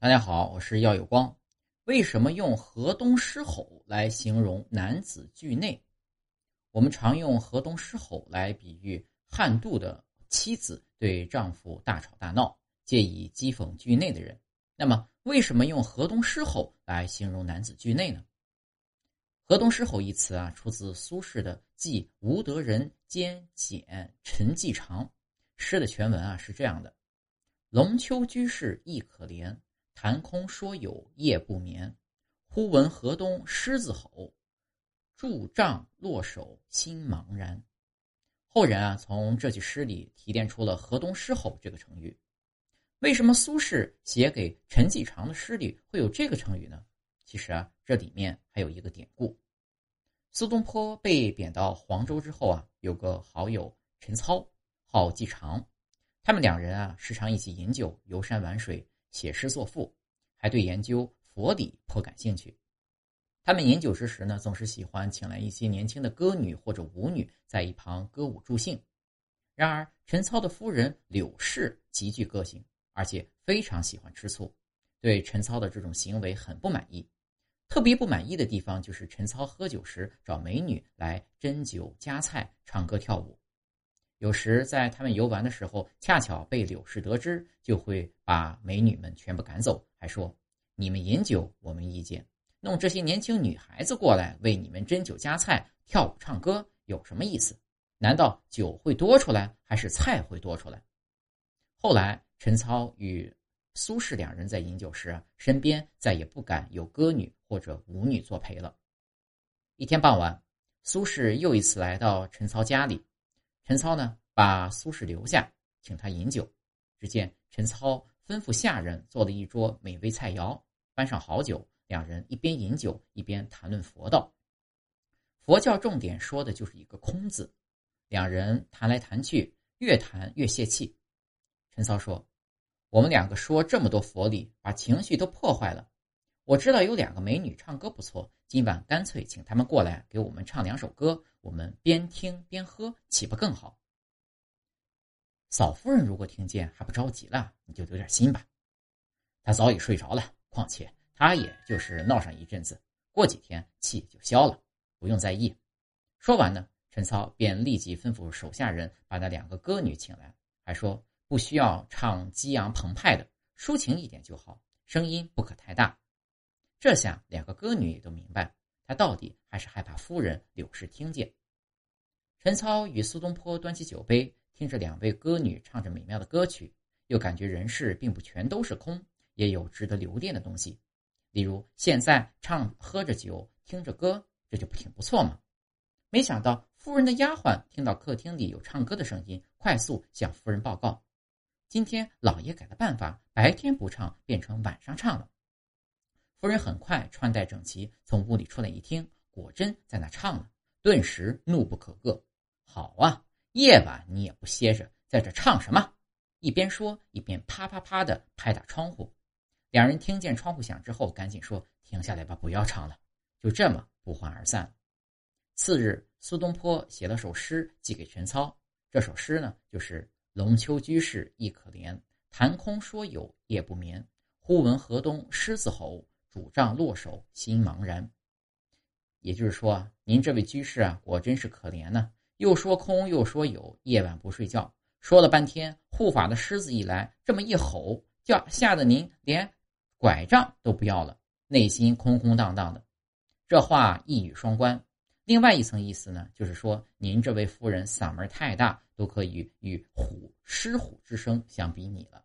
大家好，我是耀有光。为什么用河东狮吼来形容男子惧内？我们常用河东狮吼来比喻汉杜的妻子对丈夫大吵大闹，借以讥讽惧内的人。那么，为什么用河东狮吼来形容男子惧内呢？河东狮吼一词啊，出自苏轼的《记吴德人兼简陈继长》诗的全文啊，是这样的：“龙丘居士亦可怜。”谈空说有夜不眠，忽闻河东狮子吼，拄杖落手心茫然。后人啊，从这句诗里提炼出了“河东狮吼”这个成语。为什么苏轼写给陈继常的诗里会有这个成语呢？其实啊，这里面还有一个典故。苏东坡被贬到黄州之后啊，有个好友陈操，号继常，他们两人啊，时常一起饮酒、游山玩水。写诗作赋，还对研究佛理颇感兴趣。他们饮酒之时呢，总是喜欢请来一些年轻的歌女或者舞女在一旁歌舞助兴。然而，陈操的夫人柳氏极具个性，而且非常喜欢吃醋，对陈操的这种行为很不满意。特别不满意的地方就是陈操喝酒时找美女来斟酒夹菜、唱歌跳舞。有时在他们游玩的时候，恰巧被柳氏得知，就会把美女们全部赶走，还说：“你们饮酒，我没意见；弄这些年轻女孩子过来为你们斟酒夹菜、跳舞唱歌，有什么意思？难道酒会多出来，还是菜会多出来？”后来，陈操与苏轼两人在饮酒时，身边再也不敢有歌女或者舞女作陪了。一天傍晚，苏轼又一次来到陈操家里。陈操呢，把苏轼留下，请他饮酒。只见陈操吩咐下人做了一桌美味菜肴，搬上好酒，两人一边饮酒一边谈论佛道。佛教重点说的就是一个“空”字，两人谈来谈去，越谈越泄气。陈操说：“我们两个说这么多佛理，把情绪都破坏了。我知道有两个美女唱歌不错，今晚干脆请他们过来给我们唱两首歌。”我们边听边喝，岂不更好？嫂夫人如果听见还不着急了，你就留点心吧。她早已睡着了，况且她也就是闹上一阵子，过几天气就消了，不用在意。说完呢，陈操便立即吩咐手下人把那两个歌女请来，还说不需要唱激昂澎湃的，抒情一点就好，声音不可太大。这下两个歌女也都明白，他到底还是害怕夫人柳氏听见。陈操与苏东坡端起酒杯，听着两位歌女唱着美妙的歌曲，又感觉人世并不全都是空，也有值得留恋的东西。例如，现在唱喝着酒，听着歌，这就挺不错吗？没想到夫人的丫鬟听到客厅里有唱歌的声音，快速向夫人报告：“今天老爷改了办法，白天不唱，变成晚上唱了。”夫人很快穿戴整齐，从屋里出来一听，果真在那唱呢，顿时怒不可遏。好啊，夜晚你也不歇着，在这唱什么？一边说一边啪啪啪的拍打窗户。两人听见窗户响之后，赶紧说：“停下来吧，不要唱了。”就这么不欢而散。次日，苏东坡写了首诗寄给陈操。这首诗呢，就是“龙丘居士亦可怜，谈空说有夜不眠。忽闻河东狮子吼，拄杖落手心茫然。”也就是说啊，您这位居士啊，果真是可怜呢。又说空又说有，夜晚不睡觉，说了半天，护法的狮子一来，这么一吼，叫吓得您连拐杖都不要了，内心空空荡荡的。这话一语双关。另外一层意思呢，就是说您这位夫人嗓门太大，都可以与虎狮虎之声相比拟了。